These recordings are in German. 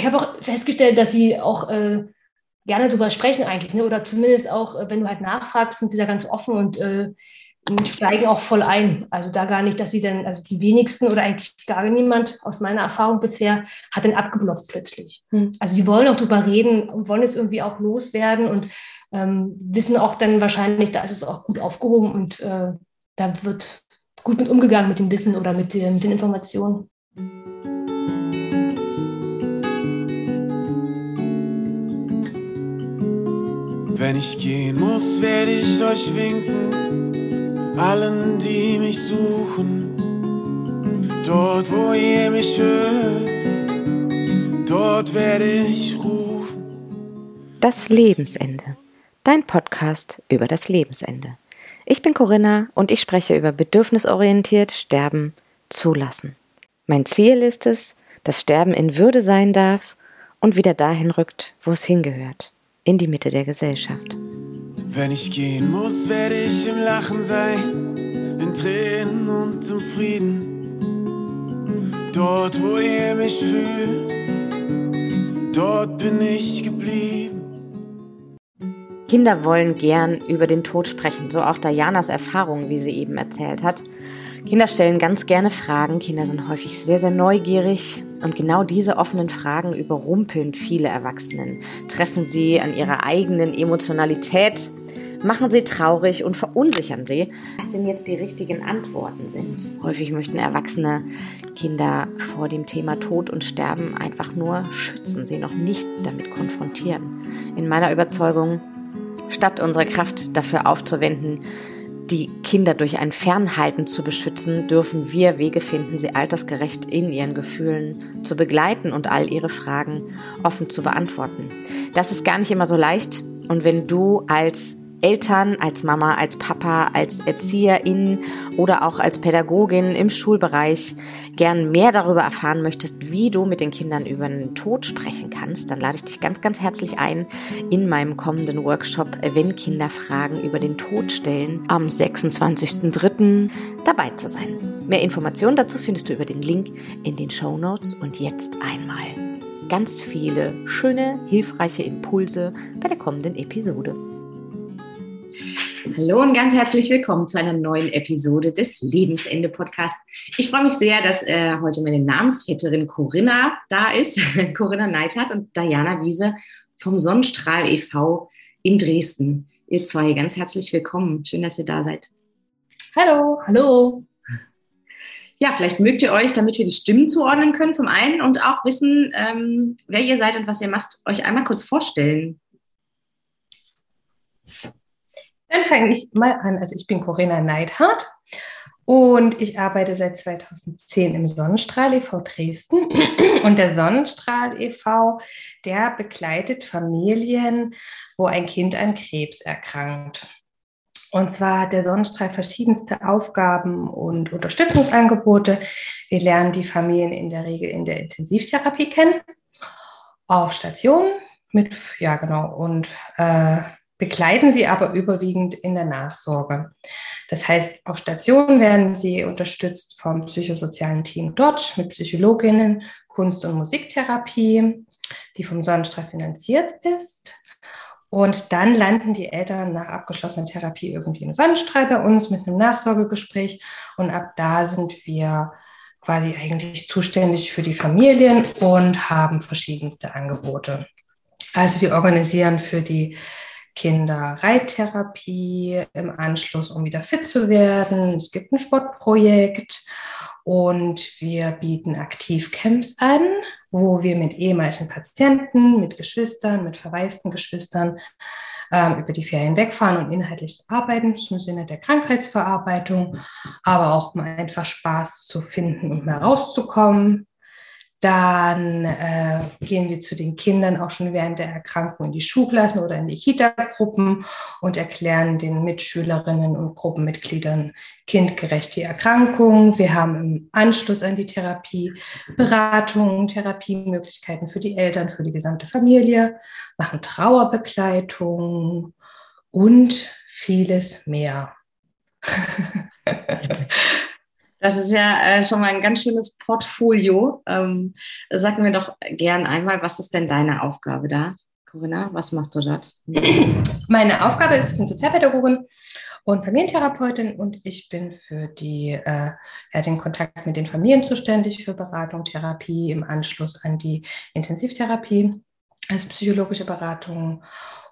ich habe auch festgestellt, dass sie auch äh, gerne darüber sprechen eigentlich, ne? oder zumindest auch, äh, wenn du halt nachfragst, sind sie da ganz offen und äh, steigen auch voll ein. Also da gar nicht, dass sie dann, also die wenigsten oder eigentlich gar niemand aus meiner Erfahrung bisher hat dann abgeblockt plötzlich. Hm. Also sie wollen auch drüber reden und wollen es irgendwie auch loswerden und ähm, wissen auch dann wahrscheinlich, da ist es auch gut aufgehoben und äh, da wird gut mit umgegangen mit dem Wissen oder mit, mit den Informationen. Wenn ich gehen muss, werde ich euch winken, allen, die mich suchen. Dort, wo ihr mich hört, dort werde ich rufen. Das Lebensende. Dein Podcast über das Lebensende. Ich bin Corinna und ich spreche über bedürfnisorientiert Sterben zulassen. Mein Ziel ist es, dass Sterben in Würde sein darf und wieder dahin rückt, wo es hingehört in die Mitte der Gesellschaft. Wenn ich gehen muss, werde ich im Lachen sein, in Tränen und im Frieden. Dort, wo ihr mich fühlt, dort bin ich geblieben. Kinder wollen gern über den Tod sprechen, so auch Dianas Erfahrung, wie sie eben erzählt hat. Kinder stellen ganz gerne Fragen, Kinder sind häufig sehr, sehr neugierig und genau diese offenen Fragen überrumpeln viele Erwachsenen, treffen sie an ihrer eigenen Emotionalität, machen sie traurig und verunsichern sie, was denn jetzt die richtigen Antworten sind. Häufig möchten Erwachsene Kinder vor dem Thema Tod und Sterben einfach nur schützen, sie noch nicht damit konfrontieren. In meiner Überzeugung, statt unsere Kraft dafür aufzuwenden, die Kinder durch ein Fernhalten zu beschützen, dürfen wir Wege finden, sie altersgerecht in ihren Gefühlen zu begleiten und all ihre Fragen offen zu beantworten. Das ist gar nicht immer so leicht. Und wenn du als Eltern, als Mama, als Papa, als Erzieherin oder auch als Pädagogin im Schulbereich gern mehr darüber erfahren möchtest, wie du mit den Kindern über den Tod sprechen kannst, dann lade ich dich ganz, ganz herzlich ein, in meinem kommenden Workshop Wenn Kinder Fragen über den Tod stellen, am 26.03. dabei zu sein. Mehr Informationen dazu findest du über den Link in den Show Notes und jetzt einmal ganz viele schöne, hilfreiche Impulse bei der kommenden Episode. Hallo und ganz herzlich willkommen zu einer neuen Episode des Lebensende Podcast. Ich freue mich sehr, dass äh, heute meine Namensvetterin Corinna da ist, Corinna Neithardt und Diana Wiese vom Sonnenstrahl e.V. in Dresden. Ihr zwei, ganz herzlich willkommen. Schön, dass ihr da seid. Hallo, hallo. Ja, vielleicht mögt ihr euch, damit wir die Stimmen zuordnen können, zum einen und auch wissen, ähm, wer ihr seid und was ihr macht, euch einmal kurz vorstellen. Dann fange ich mal an. Also ich bin Corinna Neidhardt und ich arbeite seit 2010 im Sonnenstrahl e.V. Dresden. Und der Sonnenstrahl e.V., der begleitet Familien, wo ein Kind an Krebs erkrankt. Und zwar hat der Sonnenstrahl verschiedenste Aufgaben und Unterstützungsangebote. Wir lernen die Familien in der Regel in der Intensivtherapie kennen, auf Stationen mit, ja genau, und äh, begleiten sie aber überwiegend in der Nachsorge. Das heißt, auf Stationen werden sie unterstützt vom psychosozialen Team dort mit Psychologinnen, Kunst- und Musiktherapie, die vom Sonnenstrahl finanziert ist. Und dann landen die Eltern nach abgeschlossener Therapie irgendwie im Sonnenstrahl bei uns mit einem Nachsorgegespräch. Und ab da sind wir quasi eigentlich zuständig für die Familien und haben verschiedenste Angebote. Also wir organisieren für die Kinder Reittherapie im Anschluss, um wieder fit zu werden. Es gibt ein Sportprojekt und wir bieten Aktivcamps an, wo wir mit ehemaligen Patienten, mit Geschwistern, mit verwaisten Geschwistern ähm, über die Ferien wegfahren und inhaltlich arbeiten im Sinne der Krankheitsverarbeitung, aber auch um einfach Spaß zu finden und mal rauszukommen, dann äh, gehen wir zu den Kindern auch schon während der Erkrankung in die Schulklassen oder in die Kita-Gruppen und erklären den Mitschülerinnen und Gruppenmitgliedern kindgerecht die Erkrankung. Wir haben im Anschluss an die Therapie Beratungen, Therapiemöglichkeiten für die Eltern, für die gesamte Familie, machen Trauerbegleitung und vieles mehr. Das ist ja äh, schon mal ein ganz schönes Portfolio. Ähm, sag mir doch gern einmal, was ist denn deine Aufgabe da, Corinna? Was machst du dort? Meine Aufgabe ist, ich bin Sozialpädagogin und Familientherapeutin und ich bin für die, äh, ja, den Kontakt mit den Familien zuständig für Beratung, Therapie im Anschluss an die Intensivtherapie, also psychologische Beratung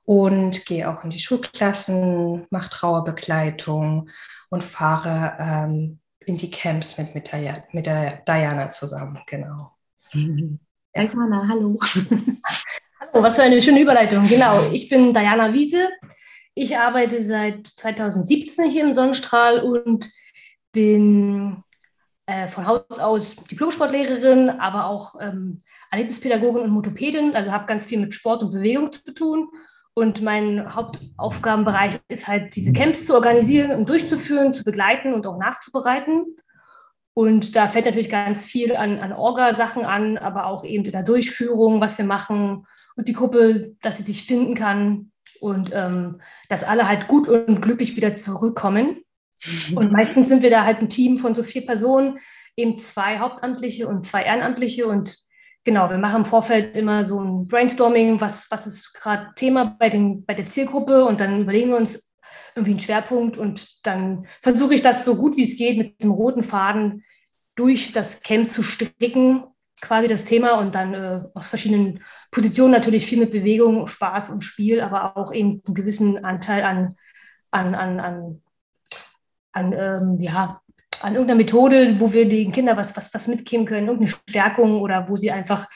und gehe auch in die Schulklassen, mache Trauerbegleitung und fahre ähm, in die Camps mit, mit, der, mit der Diana zusammen, genau. Mhm. Ja. Diana, hallo. hallo, was für eine schöne Überleitung. Genau, ich bin Diana Wiese. Ich arbeite seit 2017 hier im Sonnenstrahl und bin äh, von Haus aus Diplomsportlehrerin, aber auch ähm, Erlebnispädagogin und Motopädin, also habe ganz viel mit Sport und Bewegung zu tun und mein Hauptaufgabenbereich ist halt, diese Camps zu organisieren und durchzuführen, zu begleiten und auch nachzubereiten. Und da fällt natürlich ganz viel an, an Orga-Sachen an, aber auch eben in der Durchführung, was wir machen und die Gruppe, dass sie sich finden kann und ähm, dass alle halt gut und glücklich wieder zurückkommen. Und meistens sind wir da halt ein Team von so vier Personen, eben zwei Hauptamtliche und zwei Ehrenamtliche und Genau, wir machen im Vorfeld immer so ein Brainstorming, was, was ist gerade Thema bei, den, bei der Zielgruppe und dann überlegen wir uns irgendwie einen Schwerpunkt und dann versuche ich das so gut wie es geht mit dem roten Faden durch das Camp zu stricken, quasi das Thema und dann äh, aus verschiedenen Positionen natürlich viel mit Bewegung, Spaß und Spiel, aber auch eben einen gewissen Anteil an, an, an, an, an ähm, ja, an irgendeiner Methode, wo wir den Kindern was, was, was mitgeben können, irgendeine Stärkung oder wo sie einfach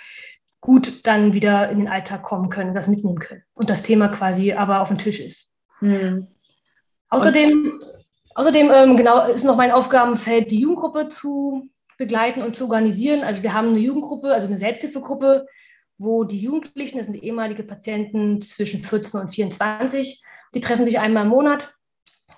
gut dann wieder in den Alltag kommen können, das mitnehmen können und das Thema quasi aber auf dem Tisch ist. Mhm. Außerdem, außerdem ähm, genau, ist noch mein Aufgabenfeld, die Jugendgruppe zu begleiten und zu organisieren. Also wir haben eine Jugendgruppe, also eine Selbsthilfegruppe, wo die Jugendlichen, das sind ehemalige Patienten zwischen 14 und 24, die treffen sich einmal im Monat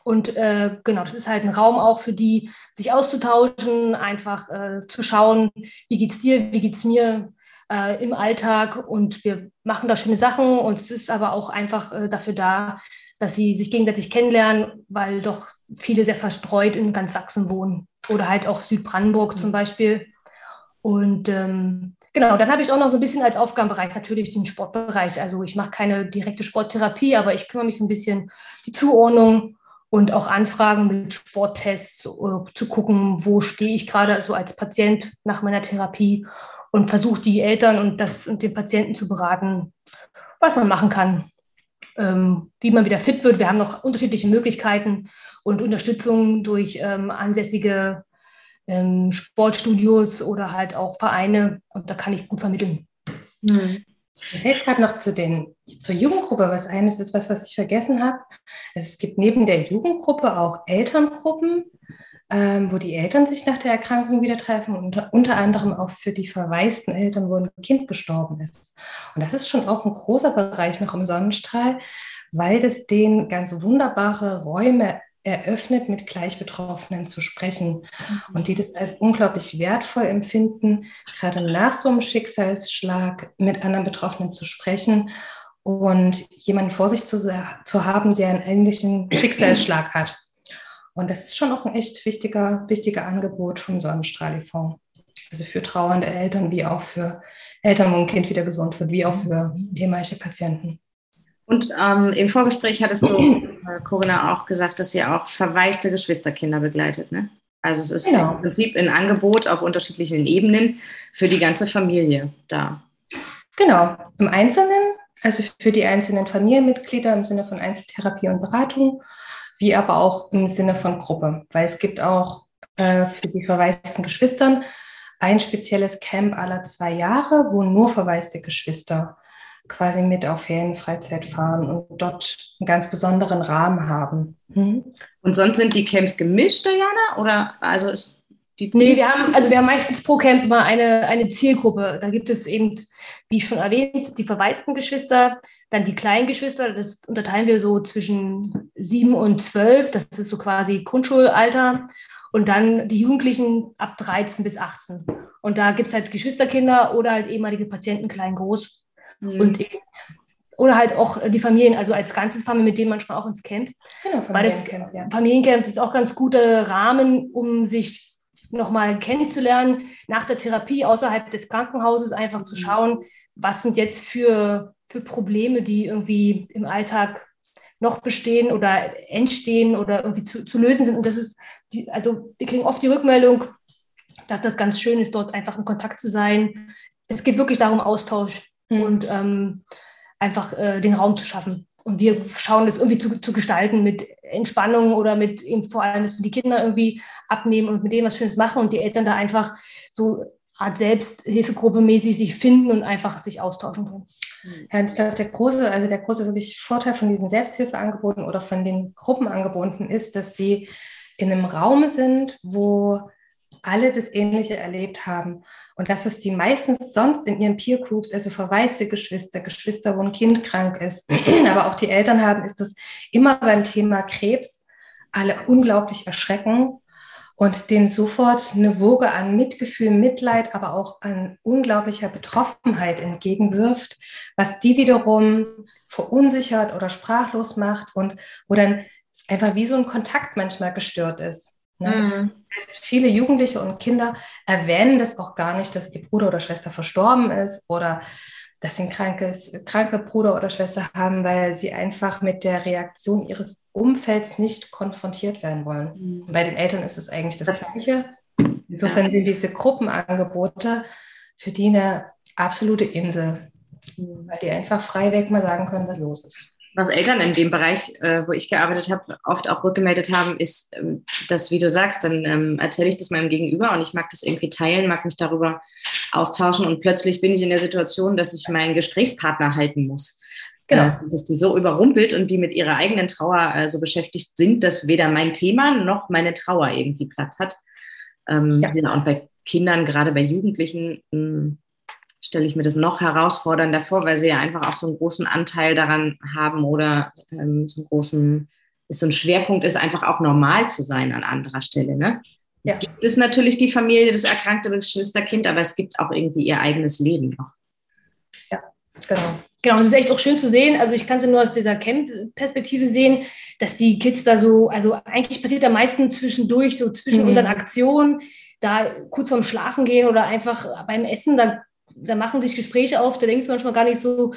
und äh, genau, das ist halt ein Raum auch für die, sich auszutauschen, einfach äh, zu schauen, wie geht's dir, wie geht's mir äh, im Alltag. Und wir machen da schöne Sachen und es ist aber auch einfach äh, dafür da, dass sie sich gegenseitig kennenlernen, weil doch viele sehr verstreut in ganz Sachsen wohnen oder halt auch Südbrandenburg mhm. zum Beispiel. Und ähm, genau, dann habe ich auch noch so ein bisschen als Aufgabenbereich natürlich den Sportbereich. Also ich mache keine direkte Sporttherapie, aber ich kümmere mich so ein bisschen die Zuordnung und auch Anfragen mit Sporttests uh, zu gucken, wo stehe ich gerade so als Patient nach meiner Therapie und versuche die Eltern und, das, und den Patienten zu beraten, was man machen kann, ähm, wie man wieder fit wird. Wir haben noch unterschiedliche Möglichkeiten und Unterstützung durch ähm, ansässige ähm, Sportstudios oder halt auch Vereine und da kann ich gut vermitteln. Mhm. Mir fällt gerade noch zu den, zur Jugendgruppe was ein. Das ist was, was ich vergessen habe. Es gibt neben der Jugendgruppe auch Elterngruppen, ähm, wo die Eltern sich nach der Erkrankung wieder treffen und unter, anderem auch für die verwaisten Eltern, wo ein Kind gestorben ist. Und das ist schon auch ein großer Bereich noch im Sonnenstrahl, weil das denen ganz wunderbare Räume eröffnet, mit Gleichbetroffenen zu sprechen mhm. und die das als unglaublich wertvoll empfinden, gerade nach so einem Schicksalsschlag mit anderen Betroffenen zu sprechen und jemanden vor sich zu, zu haben, der einen ähnlichen Schicksalsschlag hat. Und das ist schon auch ein echt wichtiger, wichtiger Angebot vom Sonnenstrahl e.V. Also für trauernde Eltern, wie auch für Eltern, wo ein Kind wieder gesund wird, wie auch für ehemalige Patienten. Und ähm, im Vorgespräch hattest du, äh, Corinna, auch gesagt, dass ihr auch verwaiste Geschwisterkinder begleitet. Ne? Also es ist genau. im Prinzip ein Angebot auf unterschiedlichen Ebenen für die ganze Familie da. Genau, im Einzelnen, also für die einzelnen Familienmitglieder im Sinne von Einzeltherapie und Beratung, wie aber auch im Sinne von Gruppe. Weil es gibt auch äh, für die verwaisten Geschwistern ein spezielles Camp aller zwei Jahre, wo nur verwaiste Geschwister quasi mit auf Ferienfreizeit fahren und dort einen ganz besonderen Rahmen haben. Mhm. Und sonst sind die Camps gemischt, Diana? Oder also ist die Ziel Nee, wir haben, also wir haben meistens pro Camp immer eine, eine Zielgruppe. Da gibt es eben, wie schon erwähnt, die verwaisten Geschwister, dann die kleinen Geschwister, das unterteilen wir so zwischen sieben und zwölf, das ist so quasi Grundschulalter. Und dann die Jugendlichen ab 13 bis 18. Und da gibt es halt Geschwisterkinder oder halt ehemalige Patienten klein, groß. Mhm. Und eben, oder halt auch die Familien, also als ganzes Familie, mit denen manchmal auch ins Camp. Genau, Weil das ja. Familiencamp ist auch ganz guter Rahmen, um sich nochmal kennenzulernen, nach der Therapie außerhalb des Krankenhauses einfach zu mhm. schauen, was sind jetzt für, für Probleme, die irgendwie im Alltag noch bestehen oder entstehen oder irgendwie zu, zu lösen sind. Und das ist, die, also wir kriegen oft die Rückmeldung, dass das ganz schön ist, dort einfach in Kontakt zu sein. Es geht wirklich darum, Austausch mhm. und ähm, einfach äh, den Raum zu schaffen. Und wir schauen das irgendwie zu, zu gestalten mit Entspannung oder mit eben vor allem, dass wir die Kinder irgendwie abnehmen und mit denen was Schönes machen und die Eltern da einfach so Art Selbsthilfegruppe mäßig sich finden und einfach sich austauschen können. Ja, und ich glaube, der große, also der große wirklich Vorteil von diesen Selbsthilfeangeboten oder von den Gruppenangeboten ist, dass die in einem Raum sind, wo alle das Ähnliche erlebt haben. Und dass es die meistens sonst in ihren Peer Groups, also verwaiste Geschwister, Geschwister, wo ein Kind krank ist, aber auch die Eltern haben, ist das immer beim Thema Krebs alle unglaublich erschrecken und denen sofort eine Woge an Mitgefühl, Mitleid, aber auch an unglaublicher Betroffenheit entgegenwirft, was die wiederum verunsichert oder sprachlos macht und wo dann einfach wie so ein Kontakt manchmal gestört ist. Ne? Mhm. Viele Jugendliche und Kinder erwähnen das auch gar nicht, dass ihr Bruder oder Schwester verstorben ist oder dass sie ein krankes, kranke Bruder oder Schwester haben, weil sie einfach mit der Reaktion ihres Umfelds nicht konfrontiert werden wollen. Mhm. Bei den Eltern ist es eigentlich das Gleiche. Insofern sind diese Gruppenangebote für die eine absolute Insel, mhm. weil die einfach freiweg mal sagen können, was los ist was Eltern in dem Bereich, äh, wo ich gearbeitet habe, oft auch rückgemeldet haben, ist, ähm, dass, wie du sagst, dann ähm, erzähle ich das meinem Gegenüber und ich mag das irgendwie teilen, mag mich darüber austauschen und plötzlich bin ich in der Situation, dass ich meinen Gesprächspartner halten muss. Genau. Äh, dass die so überrumpelt und die mit ihrer eigenen Trauer äh, so beschäftigt sind, dass weder mein Thema noch meine Trauer irgendwie Platz hat. Ähm, ja. ja. und bei Kindern, gerade bei Jugendlichen, mh, hm, stelle ich mir das noch herausfordernder vor, weil sie ja einfach auch so einen großen Anteil daran haben oder ähm, so einen großen, ist so ein Schwerpunkt ist, einfach auch normal zu sein an anderer Stelle. Ne? Ja. Gibt es natürlich die Familie, das erkrankte Geschwisterkind, aber es gibt auch irgendwie ihr eigenes Leben noch. Ja, genau. Genau, es ist echt auch schön zu sehen. Also ich kann es ja nur aus dieser Camp-Perspektive sehen, dass die Kids da so, also eigentlich passiert am meisten zwischendurch, so zwischen mhm. unseren Aktionen, da kurz vorm Schlafen gehen oder einfach beim Essen, da da machen sich Gespräche auf, da denkst du manchmal gar nicht so,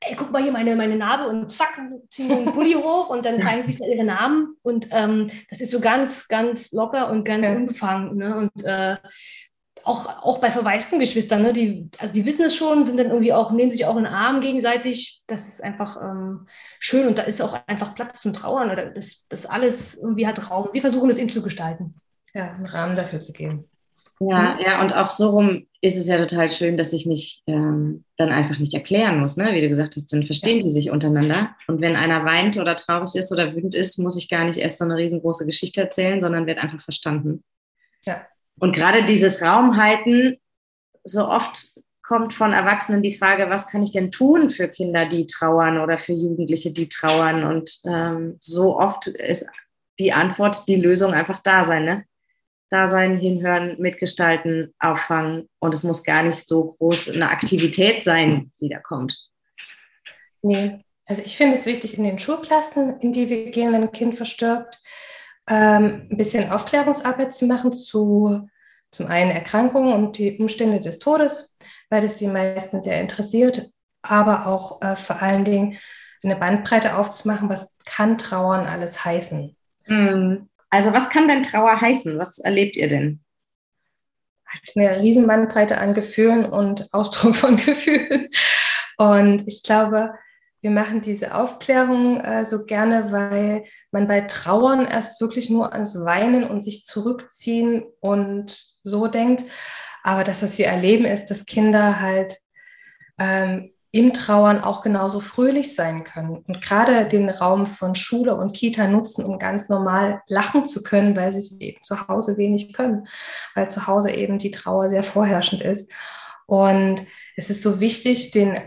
ey, guck mal hier meine, meine Narbe und zack, ziehen den Pulli hoch und dann zeigen sich da ihre Namen. Und ähm, das ist so ganz, ganz locker und ganz ja. unbefangen. Ne? Und äh, auch, auch bei verwaisten Geschwistern, ne? die, also die wissen es schon, sind dann irgendwie auch, nehmen sich auch in den Arm gegenseitig. Das ist einfach ähm, schön und da ist auch einfach Platz zum Trauern. Oder das, das alles irgendwie hat Raum. Wir versuchen das eben zu gestalten. Ja, einen Rahmen dafür zu geben. Ja, ja, und auch so rum ist es ja total schön, dass ich mich ähm, dann einfach nicht erklären muss, ne? wie du gesagt hast, dann verstehen ja. die sich untereinander. Und wenn einer weint oder traurig ist oder wütend ist, muss ich gar nicht erst so eine riesengroße Geschichte erzählen, sondern wird einfach verstanden. Ja. Und gerade dieses Raumhalten, so oft kommt von Erwachsenen die Frage, was kann ich denn tun für Kinder, die trauern oder für Jugendliche, die trauern? Und ähm, so oft ist die Antwort, die Lösung einfach da sein. Ne? Da sein, hinhören, mitgestalten, auffangen. Und es muss gar nicht so groß eine Aktivität sein, die da kommt. Nee, also ich finde es wichtig, in den Schulklassen, in die wir gehen, wenn ein Kind verstirbt, ähm, ein bisschen Aufklärungsarbeit zu machen zu zum einen Erkrankungen und die Umstände des Todes, weil das die meisten sehr interessiert, aber auch äh, vor allen Dingen eine Bandbreite aufzumachen, was kann Trauern alles heißen. Mhm. Also was kann denn Trauer heißen? Was erlebt ihr denn? Eine riesen Bandbreite an Gefühlen und Ausdruck von Gefühlen. Und ich glaube, wir machen diese Aufklärung äh, so gerne, weil man bei Trauern erst wirklich nur ans Weinen und sich zurückziehen und so denkt. Aber das, was wir erleben, ist, dass Kinder halt ähm, im Trauern auch genauso fröhlich sein können und gerade den Raum von Schule und Kita nutzen, um ganz normal lachen zu können, weil sie es eben zu Hause wenig können, weil zu Hause eben die Trauer sehr vorherrschend ist. Und es ist so wichtig, den,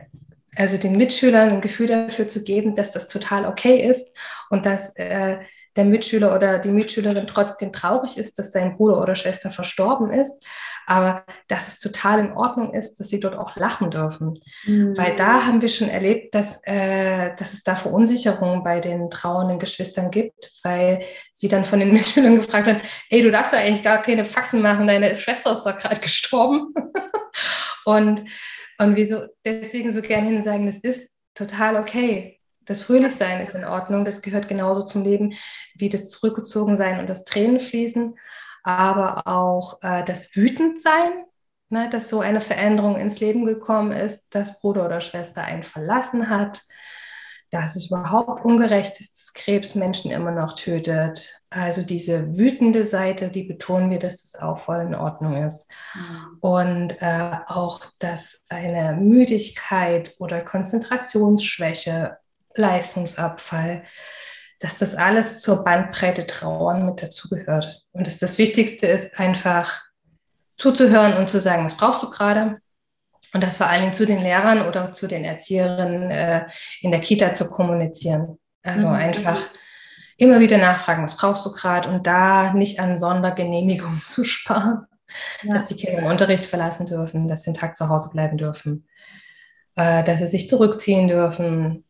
also den Mitschülern ein Gefühl dafür zu geben, dass das total okay ist und dass äh, der Mitschüler oder die Mitschülerin trotzdem traurig ist, dass sein Bruder oder Schwester verstorben ist, aber dass es total in Ordnung ist, dass sie dort auch lachen dürfen. Mhm. Weil da haben wir schon erlebt, dass, äh, dass es da Verunsicherungen bei den trauernden Geschwistern gibt, weil sie dann von den Mitschülern gefragt haben, hey, du darfst ja eigentlich gar keine Faxen machen, deine Schwester ist doch gerade gestorben. und, und wir so, deswegen so gerne hin sagen, das ist total okay. Das Fröhlichsein ist in Ordnung, das gehört genauso zum Leben wie das Zurückgezogensein und das Tränenfließen, aber auch äh, das Wütendsein, ne, dass so eine Veränderung ins Leben gekommen ist, dass Bruder oder Schwester einen verlassen hat, dass es überhaupt ungerecht ist, dass Krebs Menschen immer noch tötet. Also diese wütende Seite, die betonen wir, dass es auch voll in Ordnung ist. Mhm. Und äh, auch, dass eine Müdigkeit oder Konzentrationsschwäche Leistungsabfall, dass das alles zur Bandbreite Trauern mit dazugehört. Und dass das Wichtigste ist, einfach zuzuhören und zu sagen, was brauchst du gerade? Und das vor allen Dingen zu den Lehrern oder zu den Erzieherinnen äh, in der Kita zu kommunizieren. Also mhm. einfach immer wieder nachfragen, was brauchst du gerade? Und da nicht an Sondergenehmigungen zu sparen, ja. dass die Kinder den Unterricht verlassen dürfen, dass sie den Tag zu Hause bleiben dürfen, äh, dass sie sich zurückziehen dürfen,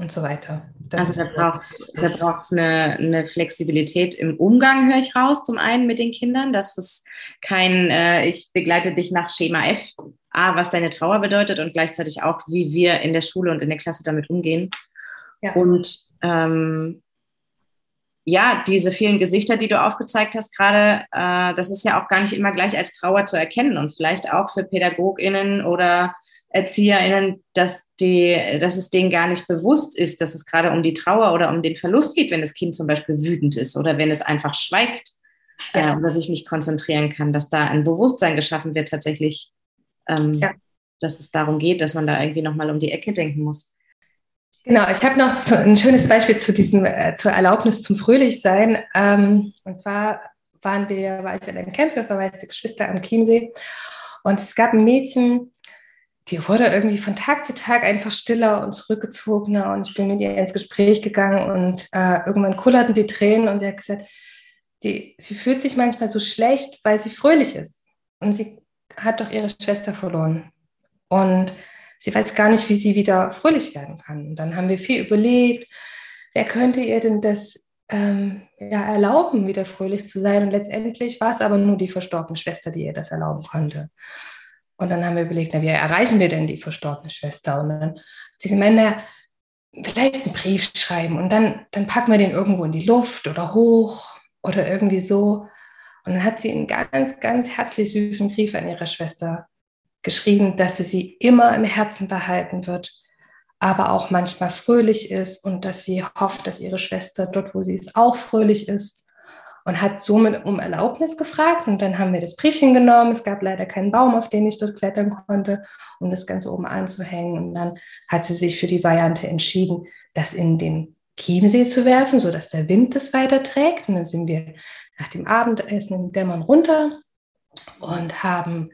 und so weiter. Das also da braucht es da braucht's eine, eine Flexibilität im Umgang, höre ich raus, zum einen mit den Kindern, dass es kein, äh, ich begleite dich nach Schema F, A, was deine Trauer bedeutet und gleichzeitig auch, wie wir in der Schule und in der Klasse damit umgehen. Ja. Und ähm, ja, diese vielen Gesichter, die du aufgezeigt hast gerade, äh, das ist ja auch gar nicht immer gleich als Trauer zu erkennen und vielleicht auch für PädagogInnen oder ErzieherInnen, dass, die, dass es denen gar nicht bewusst ist, dass es gerade um die Trauer oder um den Verlust geht, wenn das Kind zum Beispiel wütend ist oder wenn es einfach schweigt ja. äh, oder sich nicht konzentrieren kann, dass da ein Bewusstsein geschaffen wird tatsächlich, ähm, ja. dass es darum geht, dass man da irgendwie nochmal um die Ecke denken muss. Genau, ich habe noch zu, ein schönes Beispiel zu diesem, äh, zur Erlaubnis zum Fröhlichsein. Ähm, und zwar waren wir, war ich in einem Camp für verwaiste Geschwister am Chiemsee. Und es gab ein Mädchen, die wurde irgendwie von Tag zu Tag einfach stiller und zurückgezogener und ich bin mit ihr ins Gespräch gegangen und äh, irgendwann kullerten die Tränen und sie hat gesagt, die, sie fühlt sich manchmal so schlecht, weil sie fröhlich ist und sie hat doch ihre Schwester verloren und sie weiß gar nicht, wie sie wieder fröhlich werden kann. Und dann haben wir viel überlegt, wer könnte ihr denn das ähm, ja, erlauben, wieder fröhlich zu sein und letztendlich war es aber nur die verstorbene Schwester, die ihr das erlauben konnte. Und dann haben wir überlegt, na, wie erreichen wir denn die verstorbene Schwester? Und dann hat sie gemeint, na, vielleicht einen Brief schreiben und dann, dann packen wir den irgendwo in die Luft oder hoch oder irgendwie so. Und dann hat sie einen ganz, ganz herzlich süßen Brief an ihre Schwester geschrieben, dass sie sie immer im Herzen behalten wird, aber auch manchmal fröhlich ist und dass sie hofft, dass ihre Schwester dort, wo sie ist, auch fröhlich ist und hat somit um Erlaubnis gefragt. Und dann haben wir das Briefchen genommen. Es gab leider keinen Baum, auf den ich dort klettern konnte, um das Ganze oben anzuhängen. Und dann hat sie sich für die Variante entschieden, das in den Chiemsee zu werfen, sodass der Wind das weiterträgt. Und dann sind wir nach dem Abendessen im Dämmern runter und haben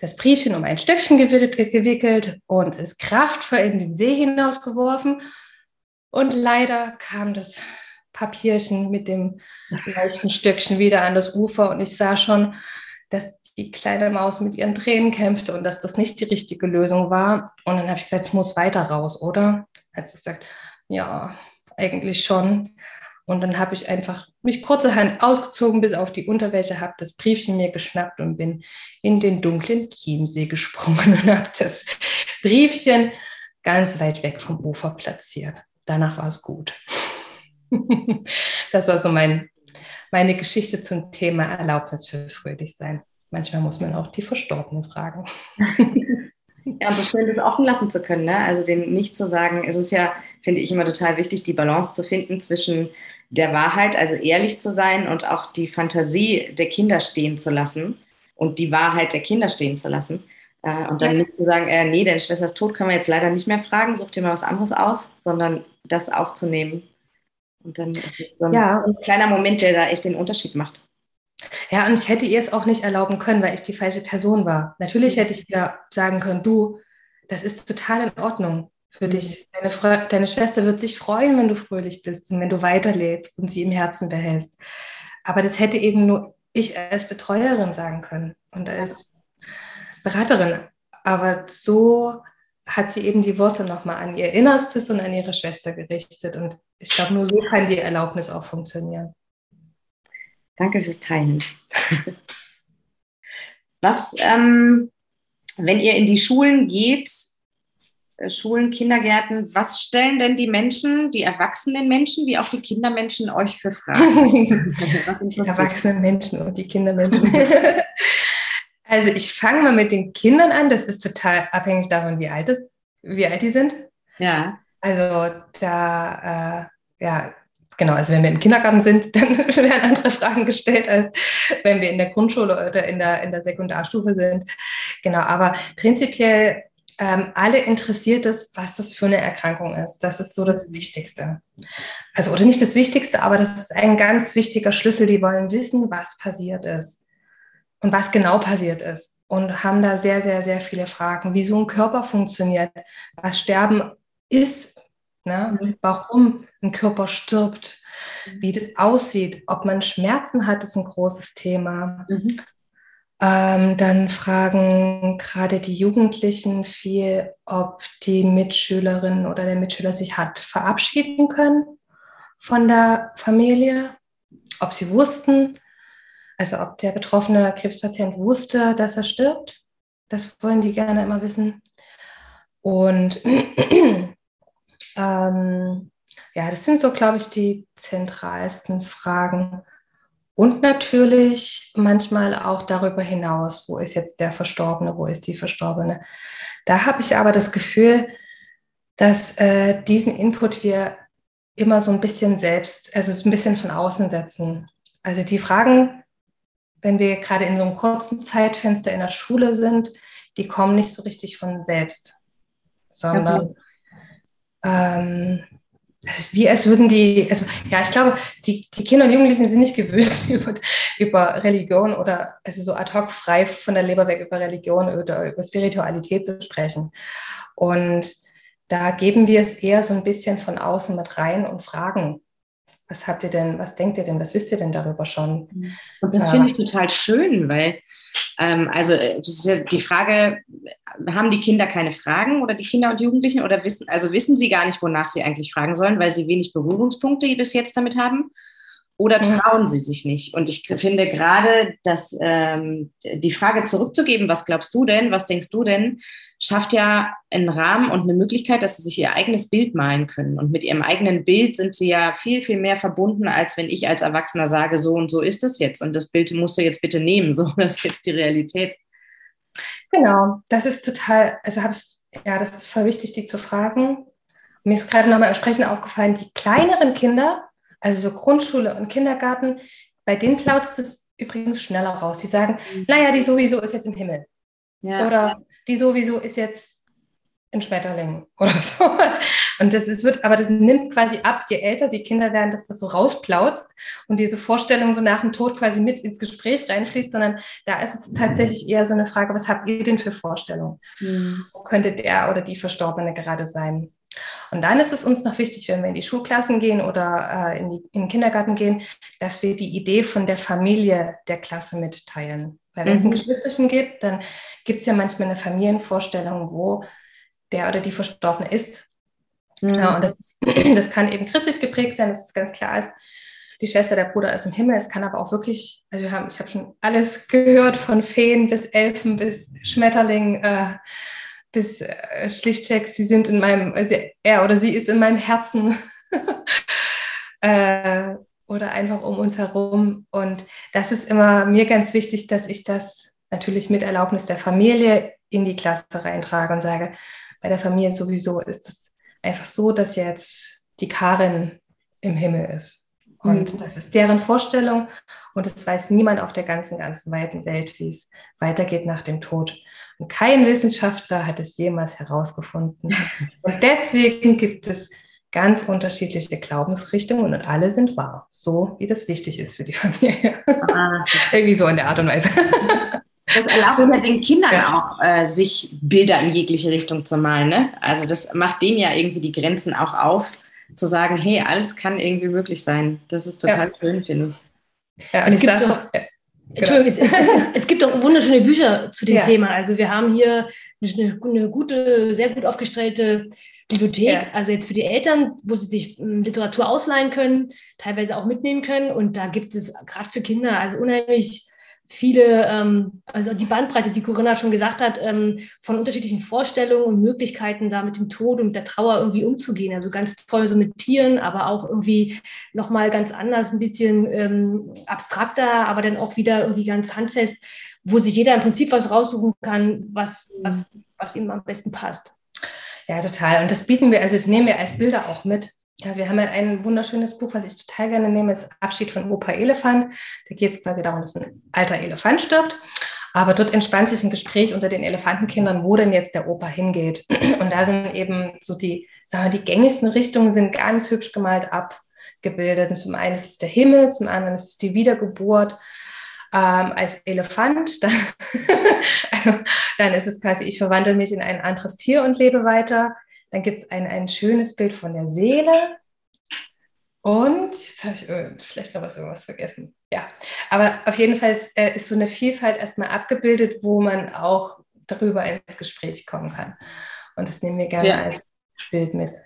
das Briefchen um ein Stöckchen gewickelt und es kraftvoll in den See hinausgeworfen. Und leider kam das Papierchen mit dem leichten Stückchen wieder an das Ufer und ich sah schon, dass die kleine Maus mit ihren Tränen kämpfte und dass das nicht die richtige Lösung war. Und dann habe ich gesagt, es muss weiter raus, oder? Hat sie gesagt, ja, eigentlich schon. Und dann habe ich einfach mich kurzerhand ausgezogen bis auf die Unterwäsche, habe das Briefchen mir geschnappt und bin in den dunklen Chiemsee gesprungen und habe das Briefchen ganz weit weg vom Ufer platziert. Danach war es gut. Das war so mein, meine Geschichte zum Thema Erlaubnis für Fröhlichsein. Manchmal muss man auch die Verstorbenen fragen. Ja, und so schön das offen lassen zu können, ne? also den nicht zu sagen, es ist ja, finde ich immer total wichtig, die Balance zu finden zwischen der Wahrheit, also ehrlich zu sein und auch die Fantasie der Kinder stehen zu lassen und die Wahrheit der Kinder stehen zu lassen. Äh, und dann nicht zu sagen, äh, nee, deine Schwester ist tot, können wir jetzt leider nicht mehr fragen, such dir mal was anderes aus, sondern das aufzunehmen und dann ist so ein, ja. ein kleiner Moment, der da echt den Unterschied macht. Ja, und ich hätte ihr es auch nicht erlauben können, weil ich die falsche Person war. Natürlich mhm. hätte ich ihr sagen können, du, das ist total in Ordnung. für mhm. dich. Deine, deine Schwester wird sich freuen, wenn du fröhlich bist und wenn du weiterlebst und sie im Herzen behältst. Aber das hätte eben nur ich als Betreuerin sagen können und als Beraterin. Aber so hat sie eben die Worte nochmal an ihr Innerstes und an ihre Schwester gerichtet. Und ich glaube, nur so kann die Erlaubnis auch funktionieren. Danke fürs Teilen. Was, ähm, wenn ihr in die Schulen geht, äh, Schulen, Kindergärten, was stellen denn die Menschen, die erwachsenen Menschen, wie auch die Kindermenschen euch für Fragen? was die erwachsenen Menschen und die Kindermenschen. also ich fange mal mit den Kindern an. Das ist total abhängig davon, wie alt, es, wie alt die sind. Ja. Also da, äh, ja, genau, also wenn wir im Kindergarten sind, dann werden andere Fragen gestellt, als wenn wir in der Grundschule oder in der, in der Sekundarstufe sind. Genau, aber prinzipiell ähm, alle interessiert es, was das für eine Erkrankung ist. Das ist so das Wichtigste. Also, oder nicht das Wichtigste, aber das ist ein ganz wichtiger Schlüssel. Die wollen wissen, was passiert ist und was genau passiert ist. Und haben da sehr, sehr, sehr viele Fragen, wie so ein Körper funktioniert, was Sterben ist, ne? Mhm. warum ein Körper stirbt, wie das aussieht, ob man Schmerzen hat, ist ein großes Thema. Mhm. Ähm, dann fragen gerade die Jugendlichen viel, ob die Mitschülerin oder der Mitschüler sich hat verabschieden können von der Familie, ob sie wussten, also ob der betroffene Krebspatient wusste, dass er stirbt. Das wollen die gerne immer wissen. Und ähm, ja, das sind so, glaube ich, die zentralsten Fragen. Und natürlich manchmal auch darüber hinaus, wo ist jetzt der Verstorbene, wo ist die Verstorbene. Da habe ich aber das Gefühl, dass äh, diesen Input wir immer so ein bisschen selbst, also ein bisschen von außen setzen. Also die Fragen, wenn wir gerade in so einem kurzen Zeitfenster in der Schule sind, die kommen nicht so richtig von selbst, sondern ähm, wie als würden die, also ja, ich glaube, die, die Kinder und Jugendlichen sind nicht gewöhnt, über, über Religion oder also so ad hoc frei von der Leber weg über Religion oder über Spiritualität zu sprechen. Und da geben wir es eher so ein bisschen von außen mit rein und fragen, was habt ihr denn, was denkt ihr denn, was wisst ihr denn darüber schon? Und das finde ich total schön, weil, ähm, also äh, ja die Frage, haben die Kinder keine Fragen oder die Kinder und Jugendlichen oder wissen, also wissen sie gar nicht, wonach sie eigentlich fragen sollen, weil sie wenig Berührungspunkte bis jetzt damit haben? Oder trauen sie sich nicht? Und ich finde gerade, dass ähm, die Frage zurückzugeben, was glaubst du denn, was denkst du denn, schafft ja einen Rahmen und eine Möglichkeit, dass sie sich ihr eigenes Bild malen können. Und mit ihrem eigenen Bild sind sie ja viel, viel mehr verbunden, als wenn ich als Erwachsener sage, so und so ist es jetzt. Und das Bild musst du jetzt bitte nehmen, so das ist jetzt die Realität. Genau, das ist total, also habe ich, ja, das ist voll wichtig, die zu fragen. Mir ist gerade nochmal entsprechend aufgefallen, die kleineren Kinder, also so Grundschule und Kindergarten, bei denen plautzt es übrigens schneller raus. Die sagen, mhm. naja, die sowieso ist jetzt im Himmel. Ja. Oder die sowieso ist jetzt ein Schmetterling oder sowas. Und das ist, wird, aber das nimmt quasi ab, je älter die Kinder werden, dass das so rausplautzt und diese Vorstellung so nach dem Tod quasi mit ins Gespräch reinfließt, sondern da ist es tatsächlich eher so eine Frage, was habt ihr denn für Vorstellungen? Mhm. Wo könnte der oder die Verstorbene gerade sein? Und dann ist es uns noch wichtig, wenn wir in die Schulklassen gehen oder äh, in, die, in den Kindergarten gehen, dass wir die Idee von der Familie der Klasse mitteilen. Weil wenn mhm. es ein mhm. Geschwisterchen gibt, dann gibt es ja manchmal eine Familienvorstellung, wo der oder die Verstorbene ist. Mhm. Ja, und das, ist, das kann eben christlich geprägt sein, das ist ganz klar ist. Die Schwester, der Bruder ist im Himmel. Es kann aber auch wirklich, also wir haben, ich habe schon alles gehört, von Feen bis Elfen bis Schmetterling. Äh, bis äh, schlichtweg, sie sind in meinem, also er oder sie ist in meinem Herzen äh, oder einfach um uns herum. Und das ist immer mir ganz wichtig, dass ich das natürlich mit Erlaubnis der Familie in die Klasse reintrage und sage, bei der Familie sowieso ist es einfach so, dass jetzt die Karin im Himmel ist. Und mhm. das ist deren Vorstellung und es weiß niemand auf der ganzen, ganzen weiten Welt, wie es weitergeht nach dem Tod. Und kein Wissenschaftler hat es jemals herausgefunden. Und deswegen gibt es ganz unterschiedliche Glaubensrichtungen und alle sind wahr, so wie das wichtig ist für die Familie. Ah, Irgendwie so in der Art und Weise. Das erlaubt ja den Kindern ja. auch, äh, sich Bilder in jegliche Richtung zu malen. Ne? Also das macht denen ja irgendwie die Grenzen auch auf, zu sagen, hey, alles kann irgendwie möglich sein. Das ist total ja. schön, finde ich. Ja, und es, gibt auch, Entschuldigung, es, es, es, es, gibt auch wunderschöne Bücher zu dem Thema. Also wir haben hier eine, eine gute, sehr gut aufgestellte Bibliothek, ja. also jetzt für die Eltern, wo sie sich ähm, Literatur ausleihen können, teilweise auch mitnehmen können. Und da gibt es gerade für Kinder also unheimlich viele, ähm, also die Bandbreite, die Corinna schon gesagt hat, ähm, von unterschiedlichen Vorstellungen und Möglichkeiten, da mit dem Tod und mit der Trauer irgendwie umzugehen. Also ganz toll so mit Tieren, aber auch irgendwie nochmal ganz anders, ein bisschen ähm, abstrakter, aber dann auch wieder irgendwie ganz handfest, wo sich jeder im Prinzip was raussuchen kann, was, was, was ihm am besten passt. Ja, total. Und das bieten wir, also das nehmen wir als Bilder auch mit. Also wir haben halt ein wunderschönes Buch, was ich total gerne nehme, ist Abschied von Opa Elefant. Da geht es quasi darum, dass ein alter Elefant stirbt. Aber dort entspannt sich ein Gespräch unter den Elefantenkindern, wo denn jetzt der Opa hingeht. Und da sind eben so die, sagen wir, die gängigsten Richtungen sind ganz hübsch gemalt abgebildet. Und zum einen ist es der Himmel, zum anderen ist es die Wiedergeburt ähm, als Elefant, dann, also, dann ist es quasi, ich verwandle mich in ein anderes Tier und lebe weiter. Dann gibt es ein, ein schönes Bild von der Seele. Und jetzt habe ich oh, vielleicht noch was, irgendwas vergessen. Ja, aber auf jeden Fall ist, äh, ist so eine Vielfalt erstmal abgebildet, wo man auch darüber ins Gespräch kommen kann. Und das nehmen wir gerne ja. als Bild mit.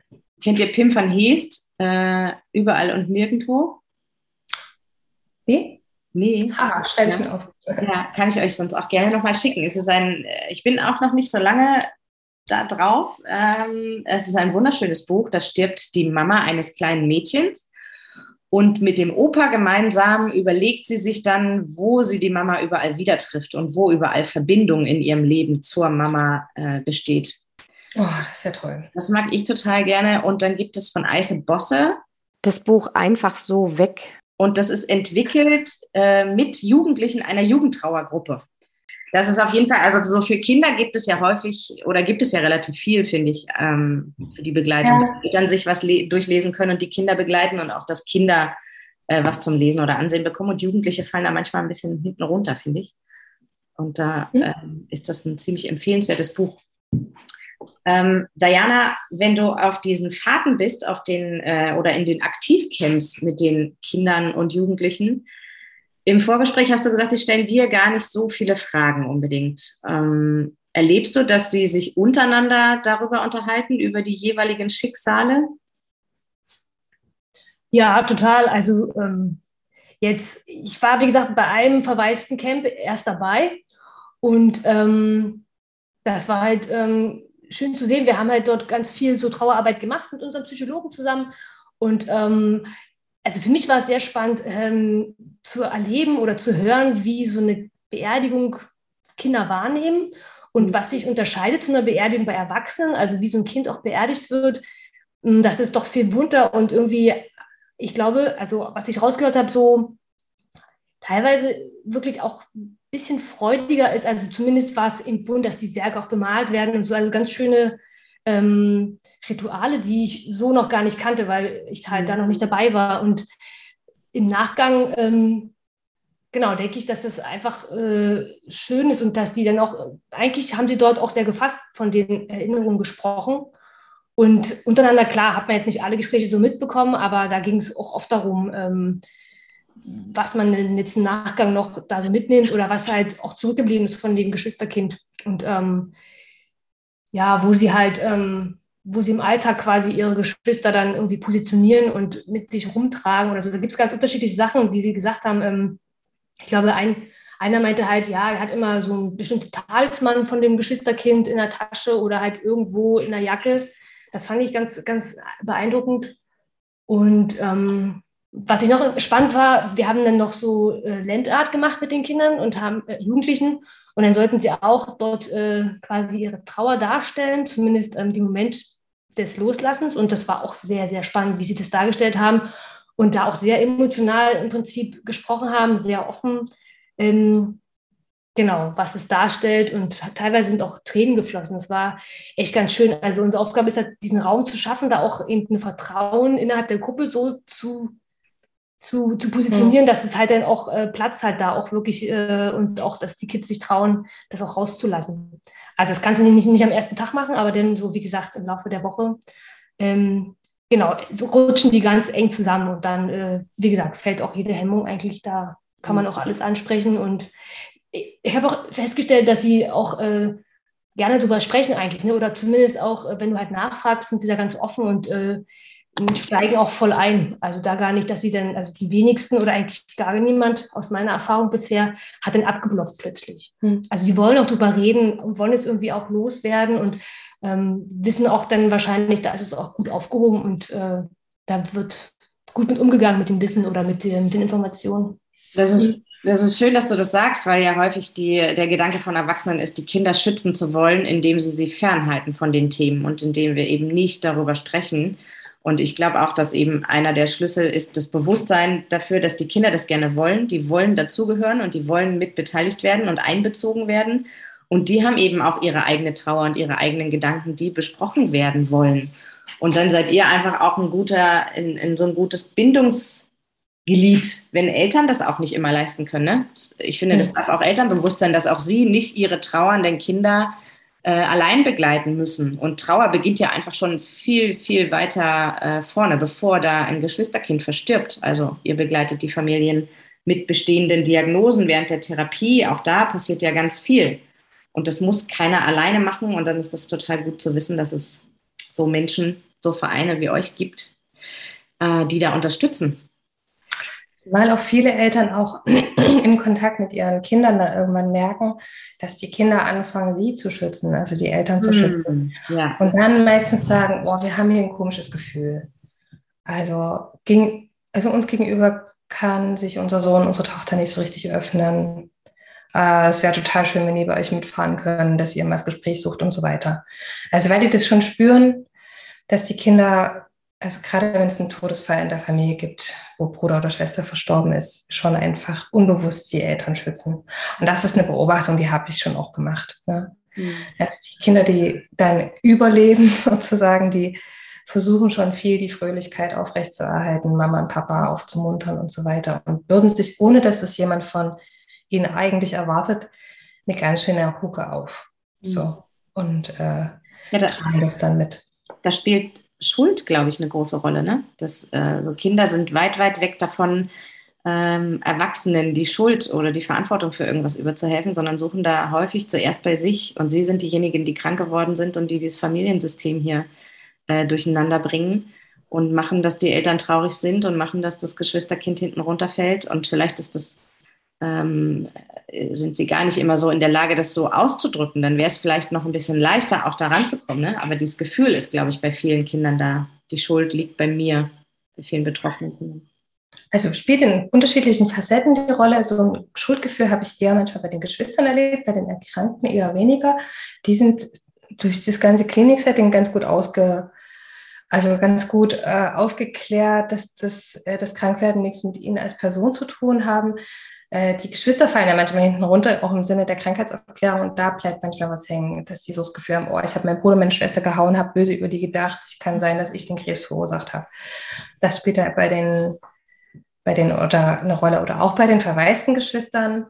Kennt ihr Pim van Heest? Äh, überall und nirgendwo? Wie? Nee. Ha, schreibe ich mir auf. Ja, kann ich euch sonst auch gerne nochmal schicken. Es ist ein, äh, ich bin auch noch nicht so lange da drauf. Ähm, es ist ein wunderschönes Buch. Da stirbt die Mama eines kleinen Mädchens. Und mit dem Opa gemeinsam überlegt sie sich dann, wo sie die Mama überall wieder trifft und wo überall Verbindung in ihrem Leben zur Mama äh, besteht. Oh, das ist ja toll. Das mag ich total gerne. Und dann gibt es von Eise Bosse das Buch Einfach so weg und das ist entwickelt äh, mit Jugendlichen einer Jugendtrauergruppe. Das ist auf jeden Fall, also so für Kinder gibt es ja häufig oder gibt es ja relativ viel, finde ich, ähm, für die Begleitung. Ja. Die Eltern sich was durchlesen können und die Kinder begleiten und auch, dass Kinder äh, was zum Lesen oder Ansehen bekommen. Und Jugendliche fallen da manchmal ein bisschen hinten runter, finde ich. Und da äh, ist das ein ziemlich empfehlenswertes Buch. Ähm, Diana, wenn du auf diesen Fahrten bist, auf den äh, oder in den Aktivcamps mit den Kindern und Jugendlichen, im Vorgespräch hast du gesagt, sie stellen dir gar nicht so viele Fragen unbedingt. Ähm, erlebst du, dass sie sich untereinander darüber unterhalten, über die jeweiligen Schicksale? Ja, total. Also ähm, jetzt, ich war, wie gesagt, bei einem verwaisten Camp erst dabei und ähm, das war halt ähm, schön zu sehen. Wir haben halt dort ganz viel so Trauerarbeit gemacht mit unserem Psychologen zusammen. Und ähm, also für mich war es sehr spannend ähm, zu erleben oder zu hören, wie so eine Beerdigung Kinder wahrnehmen und was sich unterscheidet zu einer Beerdigung bei Erwachsenen, also wie so ein Kind auch beerdigt wird. Hm, das ist doch viel bunter und irgendwie, ich glaube, also was ich rausgehört habe, so teilweise wirklich auch bisschen freudiger ist. Also zumindest war es im Bund, dass die Särge auch bemalt werden und so. Also ganz schöne ähm, Rituale, die ich so noch gar nicht kannte, weil ich halt da noch nicht dabei war. Und im Nachgang, ähm, genau, denke ich, dass das einfach äh, schön ist und dass die dann auch, eigentlich haben sie dort auch sehr gefasst von den Erinnerungen gesprochen. Und untereinander, klar, hat man jetzt nicht alle Gespräche so mitbekommen, aber da ging es auch oft darum, ähm, was man im Nachgang noch da so mitnimmt oder was halt auch zurückgeblieben ist von dem Geschwisterkind. Und ähm, ja, wo sie halt, ähm, wo sie im Alltag quasi ihre Geschwister dann irgendwie positionieren und mit sich rumtragen oder so. Da gibt es ganz unterschiedliche Sachen, die sie gesagt haben. Ähm, ich glaube, ein, einer meinte halt, ja, er hat immer so einen bestimmten Talisman von dem Geschwisterkind in der Tasche oder halt irgendwo in der Jacke. Das fand ich ganz, ganz beeindruckend. Und ähm, was ich noch spannend war, wir haben dann noch so äh, Landart gemacht mit den Kindern und haben äh, Jugendlichen und dann sollten sie auch dort äh, quasi ihre Trauer darstellen, zumindest ähm, den Moment des Loslassens und das war auch sehr, sehr spannend, wie sie das dargestellt haben und da auch sehr emotional im Prinzip gesprochen haben, sehr offen, ähm, genau, was es darstellt und teilweise sind auch Tränen geflossen. Das war echt ganz schön. Also unsere Aufgabe ist halt, diesen Raum zu schaffen, da auch eben ein Vertrauen innerhalb der Gruppe so zu zu, zu positionieren, mhm. dass es halt dann auch äh, Platz hat, da auch wirklich äh, und auch, dass die Kids sich trauen, das auch rauszulassen. Also das kannst du nicht, nicht am ersten Tag machen, aber dann so, wie gesagt, im Laufe der Woche, ähm, genau, so rutschen die ganz eng zusammen und dann, äh, wie gesagt, fällt auch jede Hemmung eigentlich da, kann man mhm. auch alles ansprechen und ich habe auch festgestellt, dass sie auch äh, gerne darüber sprechen eigentlich, ne? oder zumindest auch, äh, wenn du halt nachfragst, sind sie da ganz offen und äh, steigen auch voll ein. Also da gar nicht, dass sie dann, also die wenigsten oder eigentlich gar niemand aus meiner Erfahrung bisher hat dann abgeblockt plötzlich. Hm. Also sie wollen auch drüber reden und wollen es irgendwie auch loswerden und ähm, wissen auch dann wahrscheinlich, da ist es auch gut aufgehoben und äh, da wird gut mit umgegangen mit dem Wissen oder mit, mit den Informationen. Das ist, das ist schön, dass du das sagst, weil ja häufig die, der Gedanke von Erwachsenen ist, die Kinder schützen zu wollen, indem sie sie fernhalten von den Themen und indem wir eben nicht darüber sprechen. Und ich glaube auch, dass eben einer der Schlüssel ist das Bewusstsein dafür, dass die Kinder das gerne wollen. Die wollen dazugehören und die wollen mit beteiligt werden und einbezogen werden. Und die haben eben auch ihre eigene Trauer und ihre eigenen Gedanken, die besprochen werden wollen. Und dann seid ihr einfach auch ein guter, in, in so ein gutes Bindungs- Glied, wenn Eltern das auch nicht immer leisten können. Ne? Ich finde, das darf auch Eltern bewusst sein, dass auch sie nicht ihre trauernden Kinder äh, allein begleiten müssen. Und Trauer beginnt ja einfach schon viel, viel weiter äh, vorne, bevor da ein Geschwisterkind verstirbt. Also ihr begleitet die Familien mit bestehenden Diagnosen während der Therapie. Auch da passiert ja ganz viel. Und das muss keiner alleine machen. Und dann ist das total gut zu wissen, dass es so Menschen, so Vereine wie euch gibt, äh, die da unterstützen weil auch viele Eltern auch im Kontakt mit ihren Kindern dann irgendwann merken, dass die Kinder anfangen, sie zu schützen, also die Eltern zu schützen. Mm, ja. Und dann meistens sagen, oh, wir haben hier ein komisches Gefühl. Also, ging, also uns gegenüber kann sich unser Sohn, unsere Tochter nicht so richtig öffnen. Äh, es wäre total schön, wenn ihr bei euch mitfahren können, dass ihr mal das Gespräch sucht und so weiter. Also weil die das schon spüren, dass die Kinder also gerade wenn es einen Todesfall in der Familie gibt, wo Bruder oder Schwester verstorben ist, schon einfach unbewusst die Eltern schützen. Und das ist eine Beobachtung, die habe ich schon auch gemacht. Ne? Mhm. Also die Kinder, die dann überleben sozusagen, die versuchen schon viel die Fröhlichkeit aufrechtzuerhalten, Mama und Papa aufzumuntern und so weiter und bürden sich, ohne dass es jemand von ihnen eigentlich erwartet, eine ganz schöne Hucke auf. Mhm. So. Und äh, ja, da, tragen das dann mit. Da spielt Schuld, glaube ich, eine große Rolle. Ne? Das, äh, so Kinder sind weit, weit weg davon, ähm, Erwachsenen die Schuld oder die Verantwortung für irgendwas überzuhelfen, sondern suchen da häufig zuerst bei sich. Und sie sind diejenigen, die krank geworden sind und die dieses Familiensystem hier äh, durcheinander bringen und machen, dass die Eltern traurig sind und machen, dass das Geschwisterkind hinten runterfällt. Und vielleicht ist das ähm, sind sie gar nicht immer so in der Lage, das so auszudrücken. Dann wäre es vielleicht noch ein bisschen leichter, auch da ranzukommen. Ne? Aber dieses Gefühl ist, glaube ich, bei vielen Kindern da. Die Schuld liegt bei mir, bei vielen betroffenen. Also spielt in unterschiedlichen Facetten die Rolle. Also ein Schuldgefühl habe ich eher manchmal bei den Geschwistern erlebt, bei den Erkrankten eher weniger. Die sind durch das ganze Kliniksetting ganz gut ausge, also ganz gut äh, aufgeklärt, dass das, äh, das Krankwerden nichts mit ihnen als Person zu tun haben. Äh, die Geschwister fallen ja manchmal hinten runter, auch im Sinne der Krankheitsaufklärung. Und da bleibt manchmal was hängen, dass sie so das Gefühl haben, oh, ich habe meinen Bruder, meine Schwester gehauen, habe böse über die gedacht. Ich kann sein, dass ich den Krebs verursacht habe. Das spielt ja bei den, bei den oder eine Rolle. Oder auch bei den verwaisten Geschwistern.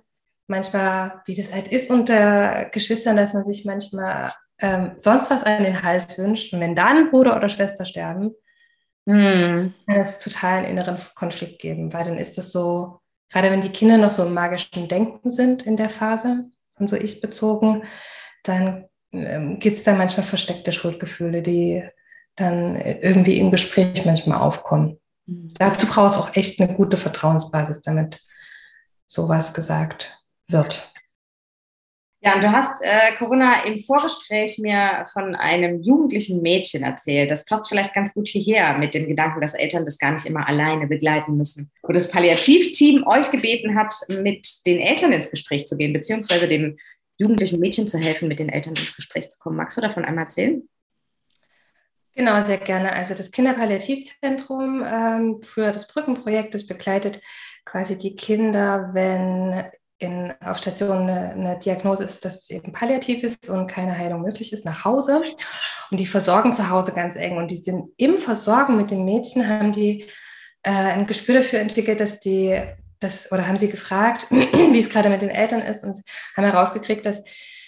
Manchmal, wie das halt ist unter Geschwistern, dass man sich manchmal ähm, sonst was an den Hals wünscht. Und wenn dann Bruder oder Schwester sterben, hm. kann es total einen inneren Konflikt geben, weil dann ist es so, gerade wenn die Kinder noch so im magischen Denken sind in der Phase und so ich bezogen, dann ähm, gibt es da manchmal versteckte Schuldgefühle, die dann irgendwie im Gespräch manchmal aufkommen. Mhm. Dazu braucht es auch echt eine gute Vertrauensbasis, damit sowas gesagt wird. Ja, und du hast, äh, Corinna, im Vorgespräch mir von einem jugendlichen Mädchen erzählt. Das passt vielleicht ganz gut hierher mit dem Gedanken, dass Eltern das gar nicht immer alleine begleiten müssen. Wo das Palliativteam euch gebeten hat, mit den Eltern ins Gespräch zu gehen, beziehungsweise dem jugendlichen Mädchen zu helfen, mit den Eltern ins Gespräch zu kommen. Magst du davon einmal erzählen? Genau, sehr gerne. Also das Kinderpalliativzentrum ähm, für das Brückenprojekt, das begleitet quasi die Kinder, wenn in, auf Station eine, eine, Diagnose ist, dass es eben palliativ ist und keine Heilung möglich ist, nach Hause. Und die versorgen zu Hause ganz eng. Und die sind im Versorgen mit den Mädchen, haben die äh, ein Gespür dafür entwickelt, dass die, das, oder haben sie gefragt, wie es gerade mit den Eltern ist und haben herausgekriegt, dass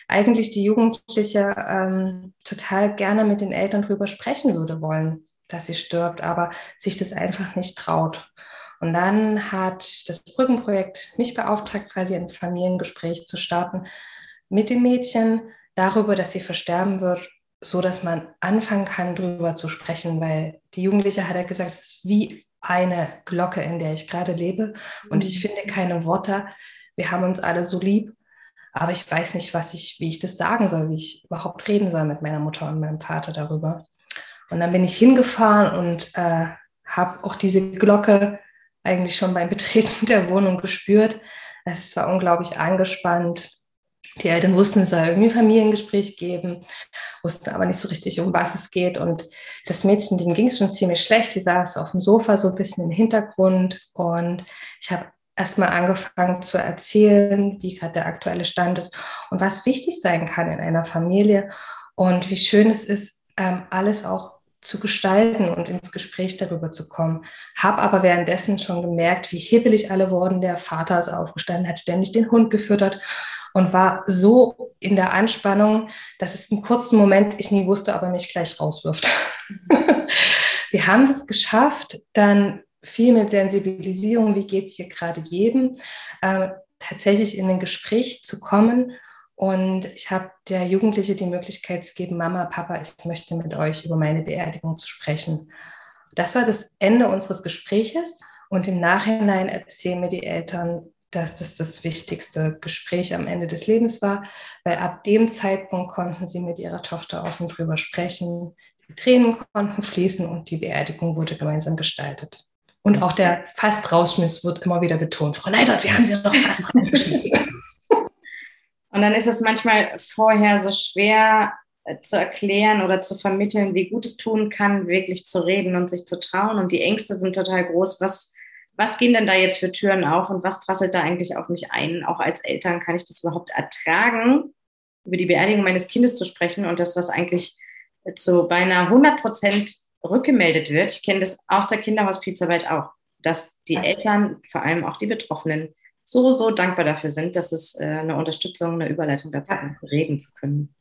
eigentlich die Jugendliche ähm, total gerne mit den Eltern drüber sprechen würde wollen, dass sie stirbt, aber sich das einfach nicht traut. Und dann hat das Brückenprojekt mich beauftragt, quasi ein Familiengespräch zu starten mit den Mädchen darüber, dass sie versterben wird, so dass man anfangen kann, darüber zu sprechen, weil die Jugendliche hat ja gesagt, es ist wie eine Glocke, in der ich gerade lebe und ich mhm. finde keine Worte. Wir haben uns alle so lieb aber ich weiß nicht, was ich, wie ich das sagen soll, wie ich überhaupt reden soll mit meiner Mutter und meinem Vater darüber. Und dann bin ich hingefahren und äh, habe auch diese Glocke eigentlich schon beim Betreten der Wohnung gespürt. Es war unglaublich angespannt. Die Eltern wussten, es soll irgendwie ein Familiengespräch geben, wussten aber nicht so richtig, um was es geht. Und das Mädchen, dem ging es schon ziemlich schlecht. Die saß auf dem Sofa so ein bisschen im Hintergrund. Und ich habe erstmal angefangen zu erzählen, wie gerade der aktuelle Stand ist und was wichtig sein kann in einer Familie und wie schön es ist, ähm, alles auch zu gestalten und ins Gespräch darüber zu kommen. Habe aber währenddessen schon gemerkt, wie hibbelig alle wurden. Der Vater ist aufgestanden, hat ständig den Hund gefüttert und war so in der Anspannung, dass es einen kurzen Moment ich nie wusste, ob er mich gleich rauswirft. Wir haben es geschafft, dann viel mit Sensibilisierung, wie geht es hier gerade jedem, äh, tatsächlich in ein Gespräch zu kommen. Und ich habe der Jugendliche die Möglichkeit zu geben, Mama, Papa, ich möchte mit euch über meine Beerdigung zu sprechen. Das war das Ende unseres Gespräches. Und im Nachhinein erzählen mir die Eltern, dass das das wichtigste Gespräch am Ende des Lebens war, weil ab dem Zeitpunkt konnten sie mit ihrer Tochter offen drüber sprechen. Die Tränen konnten fließen und die Beerdigung wurde gemeinsam gestaltet. Und auch der fast rausschmiss wird immer wieder betont. Frau Neidert, wir haben Sie doch fast rausgeschmissen. Und dann ist es manchmal vorher so schwer äh, zu erklären oder zu vermitteln, wie gut es tun kann, wirklich zu reden und sich zu trauen. Und die Ängste sind total groß. Was, was gehen denn da jetzt für Türen auf und was prasselt da eigentlich auf mich ein? Auch als Eltern kann ich das überhaupt ertragen, über die Beerdigung meines Kindes zu sprechen und das, was eigentlich zu beinahe 100 Prozent rückgemeldet wird, ich kenne das aus der Kinderhospizarbeit auch, dass die Eltern, vor allem auch die Betroffenen, so, so dankbar dafür sind, dass es äh, eine Unterstützung, eine Überleitung dazu ja. reden zu können.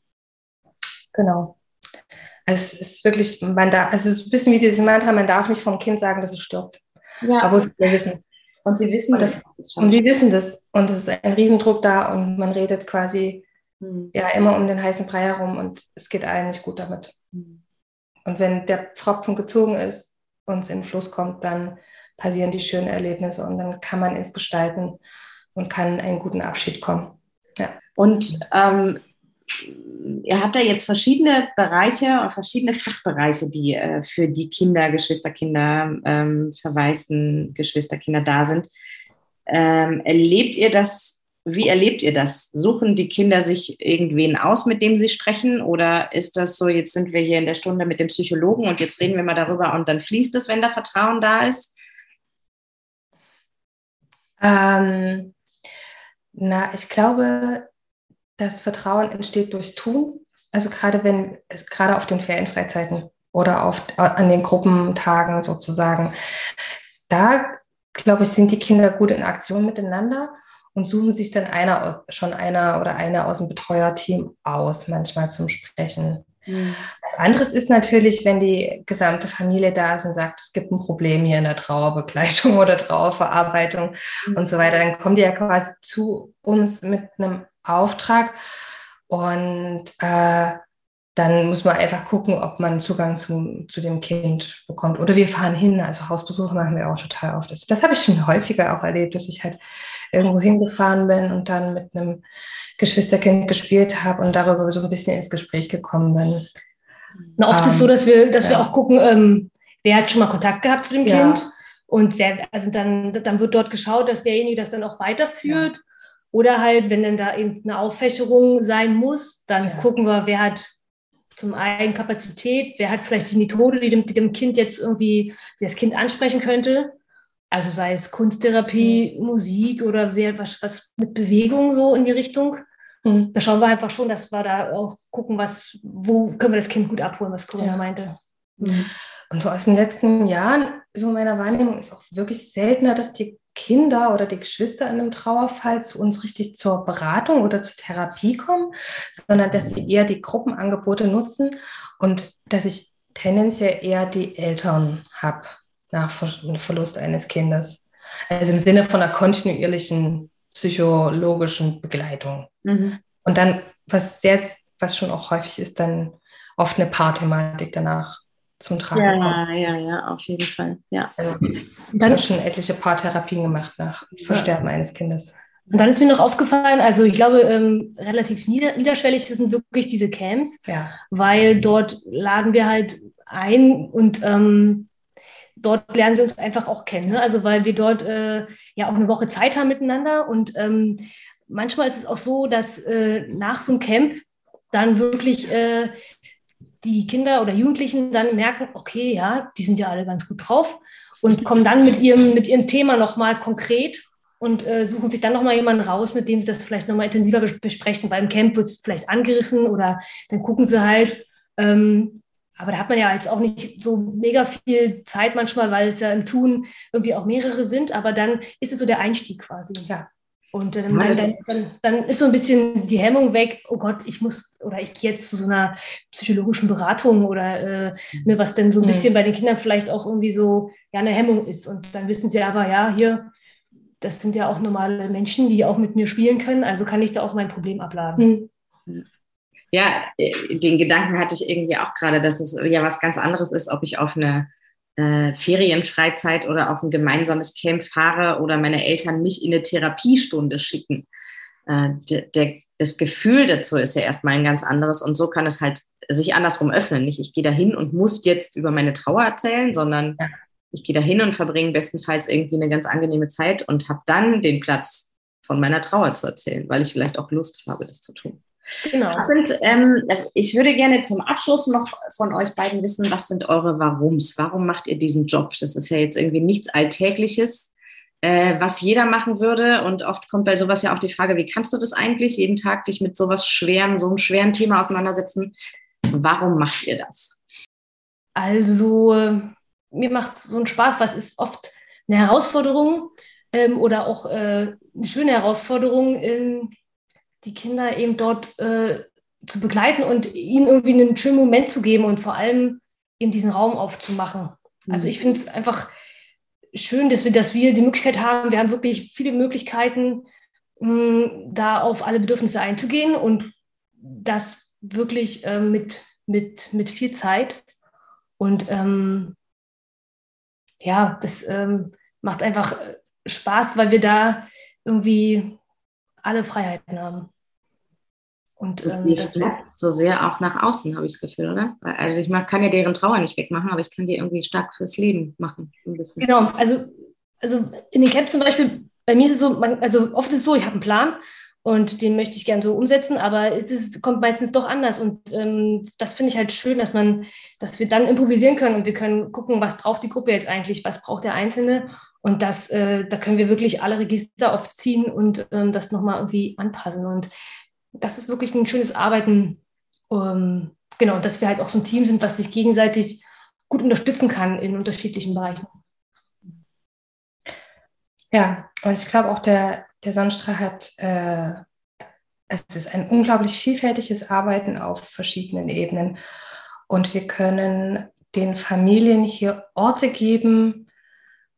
Genau. Es ist wirklich, man darf, es ist ein bisschen wie dieses Mantra, man darf nicht vom Kind sagen, dass es stirbt. Ja. Aber sie wissen. Und sie wissen und das. Und sie wissen das. Und es ist ein Riesendruck da und man redet quasi hm. ja immer um den heißen Brei herum und es geht allen nicht gut damit. Hm. Und wenn der Pfropfen gezogen ist und es in den Fluss kommt, dann passieren die schönen Erlebnisse und dann kann man ins Gestalten und kann einen guten Abschied kommen. Ja. Und ähm, ihr habt da jetzt verschiedene Bereiche und verschiedene Fachbereiche, die äh, für die Kinder, Geschwisterkinder, ähm, verwaisten Geschwisterkinder da sind. Ähm, erlebt ihr das wie erlebt ihr das? Suchen die Kinder sich irgendwen aus, mit dem sie sprechen? Oder ist das so, jetzt sind wir hier in der Stunde mit dem Psychologen und jetzt reden wir mal darüber und dann fließt es, wenn da Vertrauen da ist? Ähm, na, ich glaube, das Vertrauen entsteht durchs Tun. Also gerade wenn, gerade auf den Ferienfreizeiten oder auf, an den Gruppentagen sozusagen, da glaube ich, sind die Kinder gut in Aktion miteinander und suchen sich dann einer, schon einer oder eine aus dem Betreuerteam aus, manchmal zum Sprechen. Mhm. Was anderes ist natürlich, wenn die gesamte Familie da ist und sagt, es gibt ein Problem hier in der Trauerbegleitung oder Trauerverarbeitung mhm. und so weiter, dann kommen die ja quasi zu uns mit einem Auftrag und äh, dann muss man einfach gucken, ob man Zugang zu, zu dem Kind bekommt. Oder wir fahren hin, also Hausbesuche machen wir auch total oft. Das, das habe ich schon häufiger auch erlebt, dass ich halt irgendwo hingefahren bin und dann mit einem Geschwisterkind gespielt habe und darüber so ein bisschen ins Gespräch gekommen bin. Na, oft ähm, ist es so, dass wir, dass ja. wir auch gucken, ähm, wer hat schon mal Kontakt gehabt zu dem ja. Kind und wer, also dann, dann wird dort geschaut, dass derjenige das dann auch weiterführt. Ja. Oder halt, wenn dann da eben eine Auffächerung sein muss, dann gucken wir, wer hat zum einen Kapazität, wer hat vielleicht die Methode, die dem, die dem Kind jetzt irgendwie das Kind ansprechen könnte. Also sei es Kunsttherapie. Musik oder wer, was, was mit Bewegung so in die Richtung. Mhm. Da schauen wir einfach schon, dass wir da auch gucken, was, wo können wir das Kind gut abholen, was Corinna ja. meinte. Mhm. Und so aus den letzten Jahren, so meiner Wahrnehmung, ist auch wirklich seltener, dass die Kinder oder die Geschwister in einem Trauerfall zu uns richtig zur Beratung oder zur Therapie kommen, sondern dass sie eher die Gruppenangebote nutzen und dass ich tendenziell eher die Eltern habe nach Verlust eines Kindes. Also im Sinne von einer kontinuierlichen psychologischen Begleitung. Mhm. Und dann, was sehr, was schon auch häufig ist, dann oft eine Paarthematik danach zum Tragen ja, kommt. Ja, ja, ja, auf jeden Fall. Ja. Also ich habe schon etliche Paartherapien gemacht nach Versterben ja. eines Kindes. Und dann ist mir noch aufgefallen, also ich glaube, ähm, relativ nieder, niederschwellig sind wirklich diese Camps, ja. weil dort laden wir halt ein und ähm, dort lernen sie uns einfach auch kennen. Ne? Also weil wir dort äh, ja auch eine Woche Zeit haben miteinander und ähm, manchmal ist es auch so, dass äh, nach so einem Camp dann wirklich äh, die Kinder oder Jugendlichen dann merken, okay, ja, die sind ja alle ganz gut drauf und kommen dann mit ihrem, mit ihrem Thema nochmal konkret und äh, suchen sich dann nochmal jemanden raus, mit dem sie das vielleicht nochmal intensiver besprechen. Beim Camp wird es vielleicht angerissen oder dann gucken sie halt. Ähm, aber da hat man ja jetzt auch nicht so mega viel Zeit manchmal, weil es ja im Tun irgendwie auch mehrere sind. Aber dann ist es so der Einstieg quasi. Ja. Und ähm, dann, dann, dann, ist so ein bisschen die Hemmung weg, oh Gott, ich muss oder ich gehe jetzt zu so einer psychologischen Beratung oder äh, ne, was denn so ein mhm. bisschen bei den Kindern vielleicht auch irgendwie so ja eine Hemmung ist. Und dann wissen sie aber, ja, hier, das sind ja auch normale Menschen, die auch mit mir spielen können, also kann ich da auch mein Problem abladen. Mhm. Ja, äh, den Gedanken hatte ich irgendwie auch gerade, dass es ja was ganz anderes ist, ob ich auf eine äh, Ferienfreizeit oder auf ein gemeinsames Camp fahre oder meine Eltern mich in eine Therapiestunde schicken. Äh, der, der, das Gefühl dazu ist ja erstmal ein ganz anderes und so kann es halt sich andersrum öffnen. Nicht, ich gehe da hin und muss jetzt über meine Trauer erzählen, sondern ja. ich gehe da hin und verbringe bestenfalls irgendwie eine ganz angenehme Zeit und habe dann den Platz von meiner Trauer zu erzählen, weil ich vielleicht auch Lust habe, das zu tun. Genau. Sind, ähm, ich würde gerne zum Abschluss noch von euch beiden wissen, was sind eure Warums? Warum macht ihr diesen Job? Das ist ja jetzt irgendwie nichts Alltägliches, äh, was jeder machen würde. Und oft kommt bei sowas ja auch die Frage, wie kannst du das eigentlich, jeden Tag dich mit sowas schweren, so einem schweren Thema auseinandersetzen? Warum macht ihr das? Also, mir macht so einen Spaß, was ist oft eine Herausforderung ähm, oder auch äh, eine schöne Herausforderung in die Kinder eben dort äh, zu begleiten und ihnen irgendwie einen schönen Moment zu geben und vor allem eben diesen Raum aufzumachen. Mhm. Also ich finde es einfach schön, dass wir, dass wir die Möglichkeit haben, wir haben wirklich viele Möglichkeiten, mh, da auf alle Bedürfnisse einzugehen und das wirklich äh, mit, mit, mit viel Zeit. Und ähm, ja, das ähm, macht einfach Spaß, weil wir da irgendwie alle Freiheiten haben. Und ähm, nicht so sehr auch nach außen, habe ich das Gefühl, oder? Also ich kann ja deren Trauer nicht wegmachen, aber ich kann die irgendwie stark fürs Leben machen. Genau, also, also in den Camps zum Beispiel, bei mir ist es so, man, also oft ist es so, ich habe einen Plan und den möchte ich gerne so umsetzen, aber es ist, kommt meistens doch anders. Und ähm, das finde ich halt schön, dass man, dass wir dann improvisieren können und wir können gucken, was braucht die Gruppe jetzt eigentlich, was braucht der Einzelne und das, äh, da können wir wirklich alle Register aufziehen und ähm, das nochmal irgendwie anpassen. Und das ist wirklich ein schönes Arbeiten. Ähm, genau, dass wir halt auch so ein Team sind, was sich gegenseitig gut unterstützen kann in unterschiedlichen Bereichen. Ja, also ich glaube auch der, der Sonnenstrahl hat, äh, es ist ein unglaublich vielfältiges Arbeiten auf verschiedenen Ebenen. Und wir können den Familien hier Orte geben,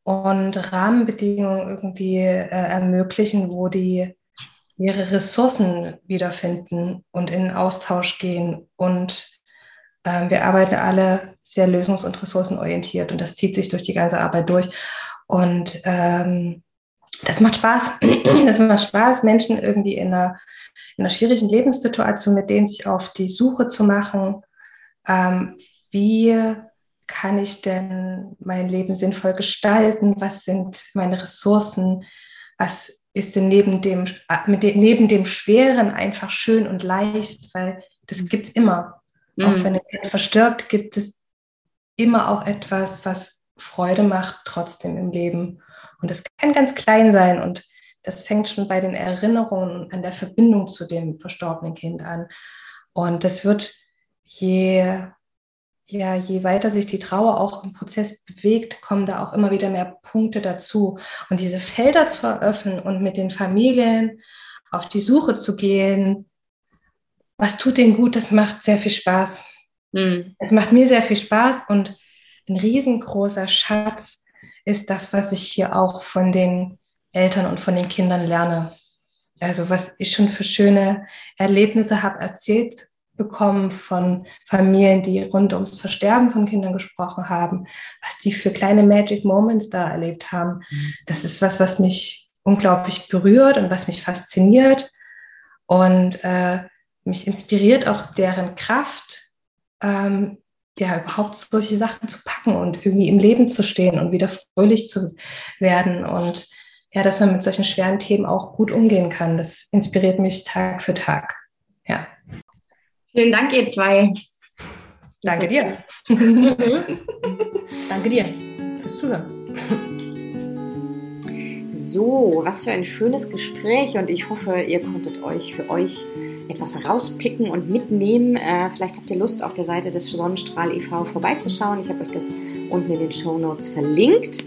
und Rahmenbedingungen irgendwie äh, ermöglichen, wo die ihre Ressourcen wiederfinden und in Austausch gehen. Und ähm, wir arbeiten alle sehr lösungs- und ressourcenorientiert und das zieht sich durch die ganze Arbeit durch. Und ähm, das macht Spaß. Das macht Spaß, Menschen irgendwie in einer, in einer schwierigen Lebenssituation mit denen sich auf die Suche zu machen. Ähm, wie kann ich denn mein Leben sinnvoll gestalten? Was sind meine Ressourcen? Was ist denn neben dem, neben dem Schweren einfach schön und leicht? Weil das gibt es immer. Mhm. Auch wenn ein Kind verstirbt, gibt es immer auch etwas, was Freude macht trotzdem im Leben. Und das kann ganz klein sein und das fängt schon bei den Erinnerungen an der Verbindung zu dem verstorbenen Kind an. Und das wird je ja, je weiter sich die Trauer auch im Prozess bewegt, kommen da auch immer wieder mehr Punkte dazu. Und diese Felder zu eröffnen und mit den Familien auf die Suche zu gehen, was tut denen gut, das macht sehr viel Spaß. Mhm. Es macht mir sehr viel Spaß und ein riesengroßer Schatz ist das, was ich hier auch von den Eltern und von den Kindern lerne. Also was ich schon für schöne Erlebnisse habe erzählt bekommen von Familien, die rund ums Versterben von Kindern gesprochen haben, was die für kleine Magic Moments da erlebt haben. Mhm. Das ist was, was mich unglaublich berührt und was mich fasziniert und äh, mich inspiriert auch deren Kraft, ähm, ja, überhaupt solche Sachen zu packen und irgendwie im Leben zu stehen und wieder fröhlich zu werden und ja, dass man mit solchen schweren Themen auch gut umgehen kann. Das inspiriert mich Tag für Tag. Ja. Vielen Dank, ihr zwei. Danke dir. Danke dir fürs Zuhören. So, was für ein schönes Gespräch und ich hoffe, ihr konntet euch für euch etwas rauspicken und mitnehmen. Äh, vielleicht habt ihr Lust, auf der Seite des Sonnenstrahl e.V. vorbeizuschauen. Ich habe euch das unten in den Show Notes verlinkt.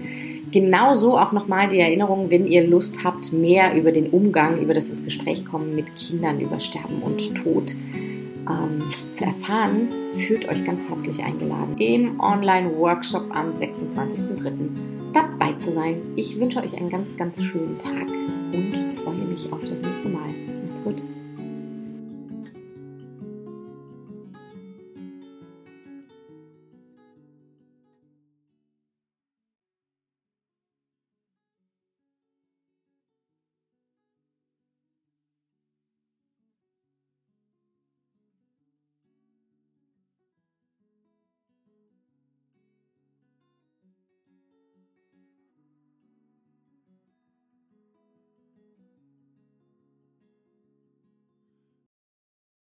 Genauso auch nochmal die Erinnerung, wenn ihr Lust habt, mehr über den Umgang, über das ins Gespräch kommen mit Kindern, über Sterben und Tod ähm, zu erfahren, fühlt euch ganz herzlich eingeladen, im Online-Workshop am 26.03. dabei zu sein. Ich wünsche euch einen ganz, ganz schönen Tag und freue mich auf das nächste Mal. Macht's gut.